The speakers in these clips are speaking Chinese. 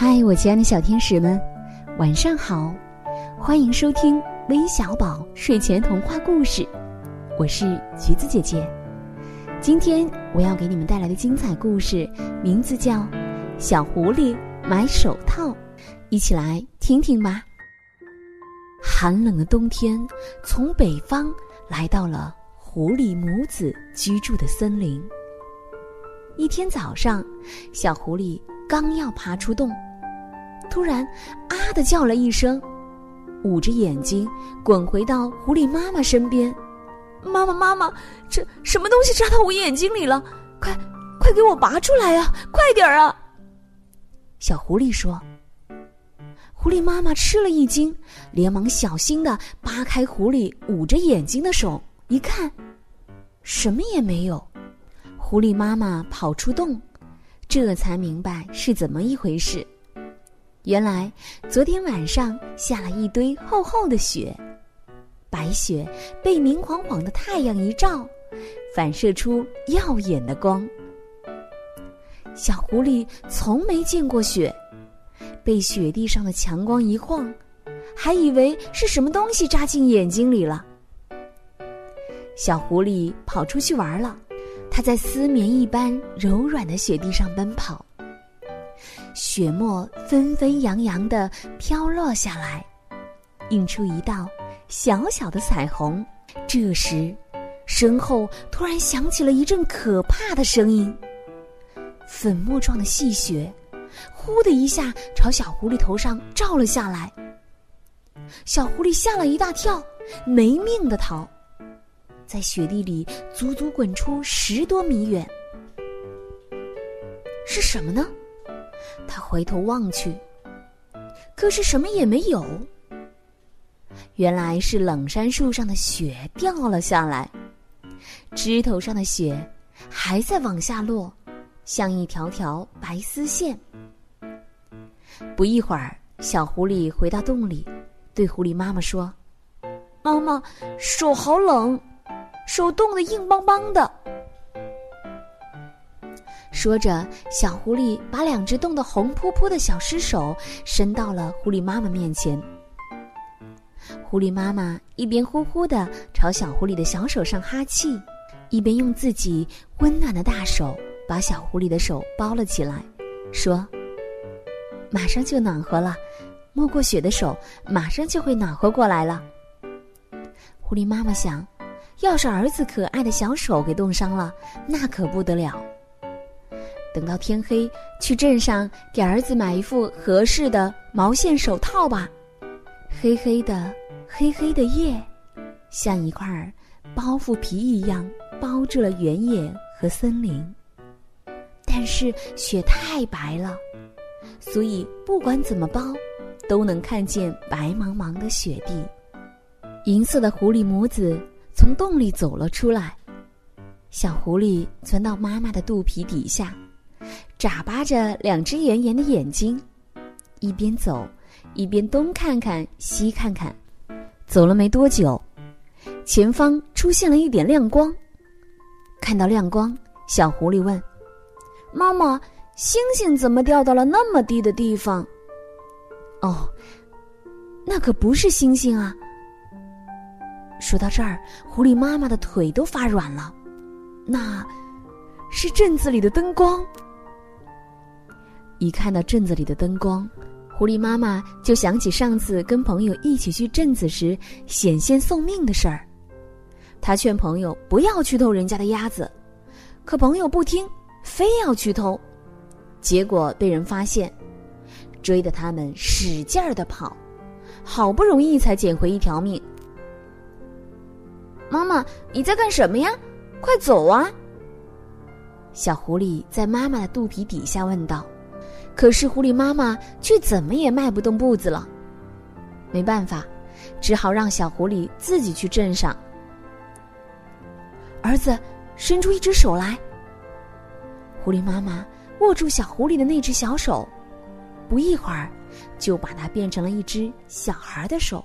嗨，我亲爱的小天使们，晚上好！欢迎收听微小宝睡前童话故事，我是橘子姐姐。今天我要给你们带来的精彩故事名字叫《小狐狸买手套》，一起来听听吧。寒冷的冬天从北方来到了狐狸母子居住的森林。一天早上，小狐狸刚要爬出洞，突然“啊”的叫了一声，捂着眼睛滚回到狐狸妈妈身边。“妈妈，妈妈，这什么东西扎到我眼睛里了？快，快给我拔出来呀！快点儿啊！”小狐狸说。狐狸妈妈吃了一惊，连忙小心的扒开狐狸捂着眼睛的手，一看，什么也没有。狐狸妈妈跑出洞，这才明白是怎么一回事。原来昨天晚上下了一堆厚厚的雪，白雪被明晃晃的太阳一照，反射出耀眼的光。小狐狸从没见过雪，被雪地上的强光一晃，还以为是什么东西扎进眼睛里了。小狐狸跑出去玩了。它在丝绵一般柔软的雪地上奔跑，雪沫纷纷扬扬的飘落下来，映出一道小小的彩虹。这时，身后突然响起了一阵可怕的声音，粉末状的细雪，呼的一下朝小狐狸头上照了下来。小狐狸吓了一大跳，没命的逃。在雪地里足足滚出十多米远，是什么呢？他回头望去，可是什么也没有。原来是冷杉树上的雪掉了下来，枝头上的雪还在往下落，像一条条白丝线。不一会儿，小狐狸回到洞里，对狐狸妈妈说：“妈妈，手好冷。”手冻得硬邦邦的。说着，小狐狸把两只冻得红扑扑的小尸手伸到了狐狸妈妈面前。狐狸妈妈一边呼呼的朝小狐狸的小手上哈气，一边用自己温暖的大手把小狐狸的手包了起来，说：“马上就暖和了，没过雪的手马上就会暖和过来了。”狐狸妈妈想。要是儿子可爱的小手给冻伤了，那可不得了。等到天黑，去镇上给儿子买一副合适的毛线手套吧。黑黑的，黑黑的夜，像一块包袱皮一样包住了原野和森林。但是雪太白了，所以不管怎么包，都能看见白茫茫的雪地。银色的狐狸母子。从洞里走了出来，小狐狸钻到妈妈的肚皮底下，眨巴着两只圆圆的眼睛，一边走一边东看看西看看。走了没多久，前方出现了一点亮光。看到亮光，小狐狸问：“妈妈，星星怎么掉到了那么低的地方？”“哦，那可不是星星啊。”说到这儿，狐狸妈妈的腿都发软了。那，是镇子里的灯光。一看到镇子里的灯光，狐狸妈妈就想起上次跟朋友一起去镇子时险些送命的事儿。他劝朋友不要去偷人家的鸭子，可朋友不听，非要去偷，结果被人发现，追得他们使劲儿的跑，好不容易才捡回一条命。妈妈，你在干什么呀？快走啊！小狐狸在妈妈的肚皮底下问道。可是狐狸妈妈却怎么也迈不动步子了。没办法，只好让小狐狸自己去镇上。儿子，伸出一只手来。狐狸妈妈握住小狐狸的那只小手，不一会儿，就把它变成了一只小孩的手。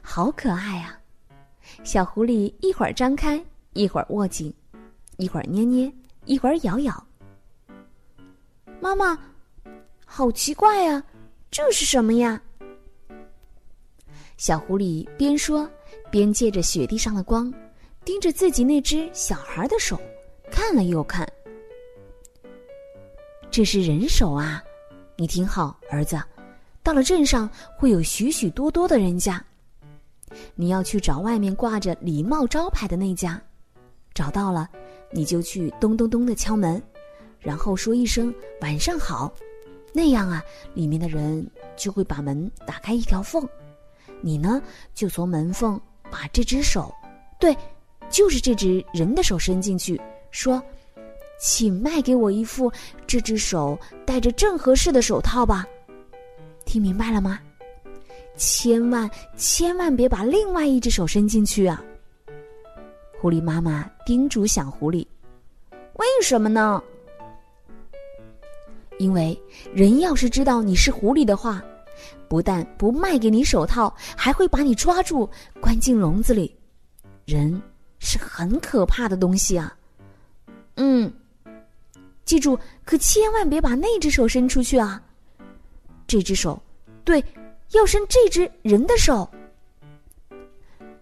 好可爱啊！小狐狸一会儿张开，一会儿握紧，一会儿捏捏，一会儿咬咬。妈妈，好奇怪呀，这是什么呀？小狐狸边说边借着雪地上的光，盯着自己那只小孩的手，看了又看。这是人手啊！你听好，儿子，到了镇上会有许许多多的人家，你要去找外面挂着礼貌招牌的那家，找到了，你就去咚咚咚的敲门，然后说一声“晚上好”，那样啊，里面的人就会把门打开一条缝，你呢就从门缝把这只手，对，就是这只人的手伸进去，说。请卖给我一副这只手戴着正合适的手套吧，听明白了吗？千万千万别把另外一只手伸进去啊！狐狸妈妈叮嘱小狐狸：“为什么呢？因为人要是知道你是狐狸的话，不但不卖给你手套，还会把你抓住关进笼子里。人是很可怕的东西啊！嗯。”记住，可千万别把那只手伸出去啊！这只手，对，要伸这只人的手。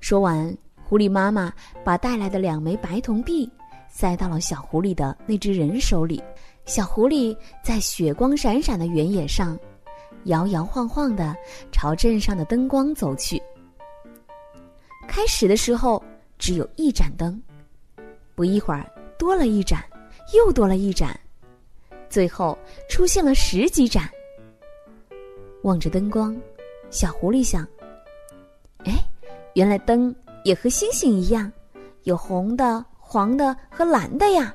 说完，狐狸妈妈把带来的两枚白铜币塞到了小狐狸的那只人手里。小狐狸在雪光闪闪的原野上，摇摇晃晃的朝镇上的灯光走去。开始的时候只有一盏灯，不一会儿多了一盏。又多了一盏，最后出现了十几盏。望着灯光，小狐狸想：“哎，原来灯也和星星一样，有红的、黄的和蓝的呀。”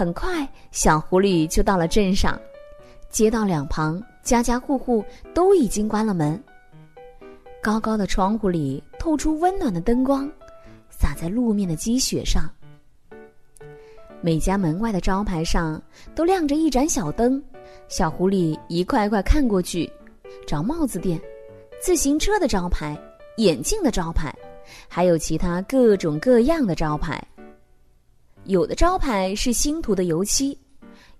很快，小狐狸就到了镇上，街道两旁家家户户都已经关了门，高高的窗户里透出温暖的灯光，洒在路面的积雪上。每家门外的招牌上都亮着一盏小灯，小狐狸一块块看过去，找帽子店、自行车的招牌、眼镜的招牌，还有其他各种各样的招牌。有的招牌是新涂的油漆，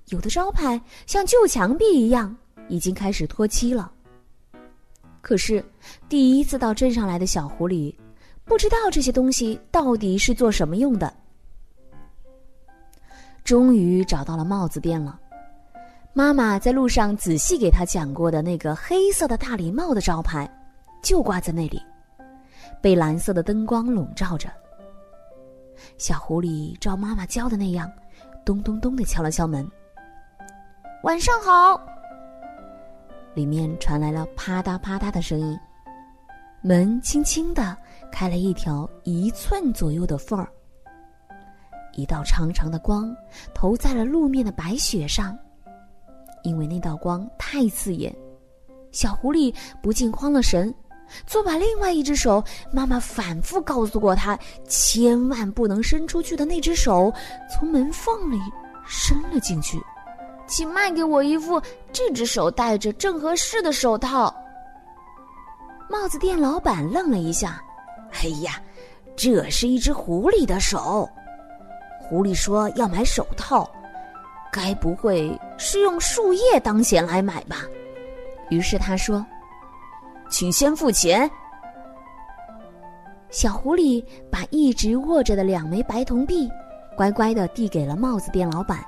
有的招牌像旧墙壁一样已经开始脱漆了。可是第一次到镇上来的小狐狸，不知道这些东西到底是做什么用的。终于找到了帽子店了。妈妈在路上仔细给他讲过的那个黑色的大礼帽的招牌，就挂在那里，被蓝色的灯光笼罩着。小狐狸照妈妈教的那样，咚咚咚的敲了敲门。晚上好。里面传来了啪嗒啪嗒的声音，门轻轻的开了一条一寸左右的缝儿。一道长长的光投在了路面的白雪上，因为那道光太刺眼，小狐狸不禁慌了神，就把另外一只手，妈妈反复告诉过他千万不能伸出去的那只手，从门缝里伸了进去。请卖给我一副这只手戴着正合适的手套。帽子店老板愣了一下：“哎呀，这是一只狐狸的手。”狐狸说：“要买手套，该不会是用树叶当钱来买吧？”于是他说：“请先付钱。”小狐狸把一直握着的两枚白铜币乖乖的递给了帽子店老板。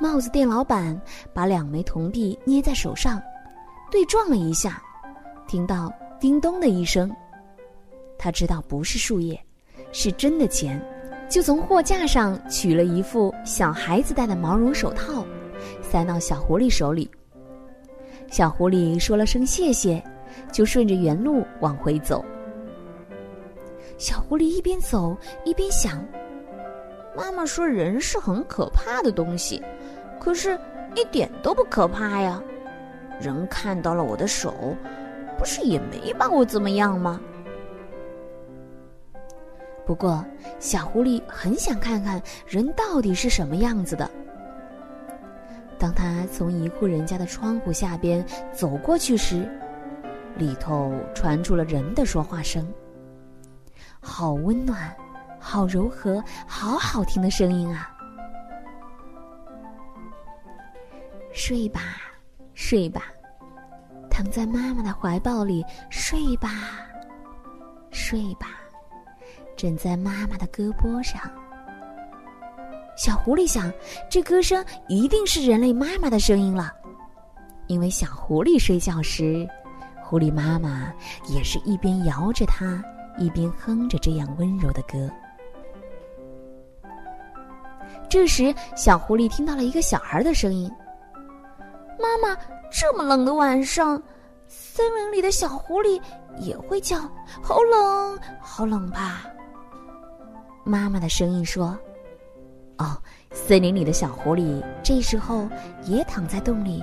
帽子店老板把两枚铜币捏在手上，对撞了一下，听到“叮咚”的一声，他知道不是树叶，是真的钱。就从货架上取了一副小孩子戴的毛绒手套，塞到小狐狸手里。小狐狸说了声谢谢，就顺着原路往回走。小狐狸一边走一边想：“妈妈说人是很可怕的东西，可是一点都不可怕呀。人看到了我的手，不是也没把我怎么样吗？”不过，小狐狸很想看看人到底是什么样子的。当他从一户人家的窗户下边走过去时，里头传出了人的说话声，好温暖，好柔和，好好听的声音啊！睡吧，睡吧，躺在妈妈的怀抱里睡吧，睡吧，枕在妈妈的胳膊上。小狐狸想，这歌声一定是人类妈妈的声音了，因为小狐狸睡觉时，狐狸妈妈也是一边摇着它，一边哼着这样温柔的歌。这时，小狐狸听到了一个小孩的声音：“妈妈，这么冷的晚上，森林里的小狐狸也会叫，好冷，好冷吧？”妈妈的声音说：“哦，森林里的小狐狸这时候也躺在洞里，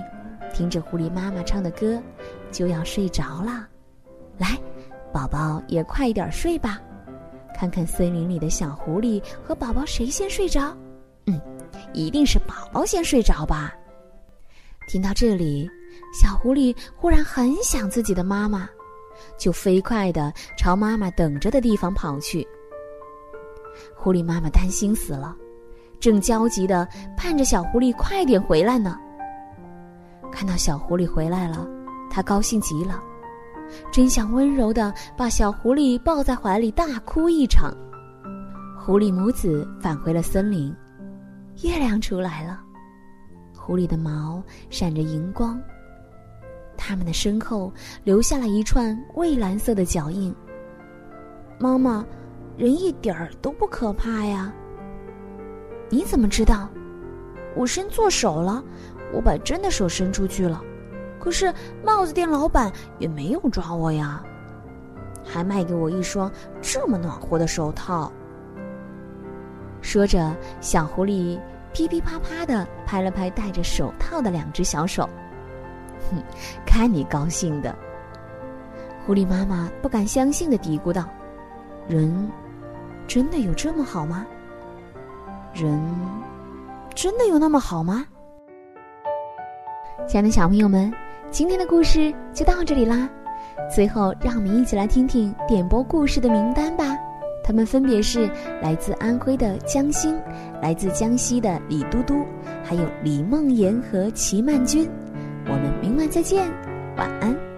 听着狐狸妈妈唱的歌，就要睡着了。来，宝宝也快一点睡吧，看看森林里的小狐狸和宝宝谁先睡着。”嗯，一定是宝宝先睡着吧。听到这里，小狐狸忽然很想自己的妈妈，就飞快的朝妈妈等着的地方跑去。狐狸妈妈担心死了，正焦急的盼着小狐狸快点回来呢。看到小狐狸回来了，他高兴极了，真想温柔的把小狐狸抱在怀里大哭一场。狐狸母子返回了森林。月亮出来了，狐狸的毛闪着银光。它们的身后留下了一串蔚蓝色的脚印。妈妈，人一点儿都不可怕呀。你怎么知道？我伸错手了，我把真的手伸出去了，可是帽子店老板也没有抓我呀，还卖给我一双这么暖和的手套。说着，小狐狸噼噼啪啪的拍了拍戴着手套的两只小手，哼，看你高兴的。狐狸妈妈不敢相信的嘀咕道：“人真的有这么好吗？人真的有那么好吗？”亲爱的小朋友们，今天的故事就到这里啦。最后，让我们一起来听听点播故事的名单吧。他们分别是来自安徽的江欣，来自江西的李嘟嘟，还有李梦妍和齐曼君。我们明晚再见，晚安。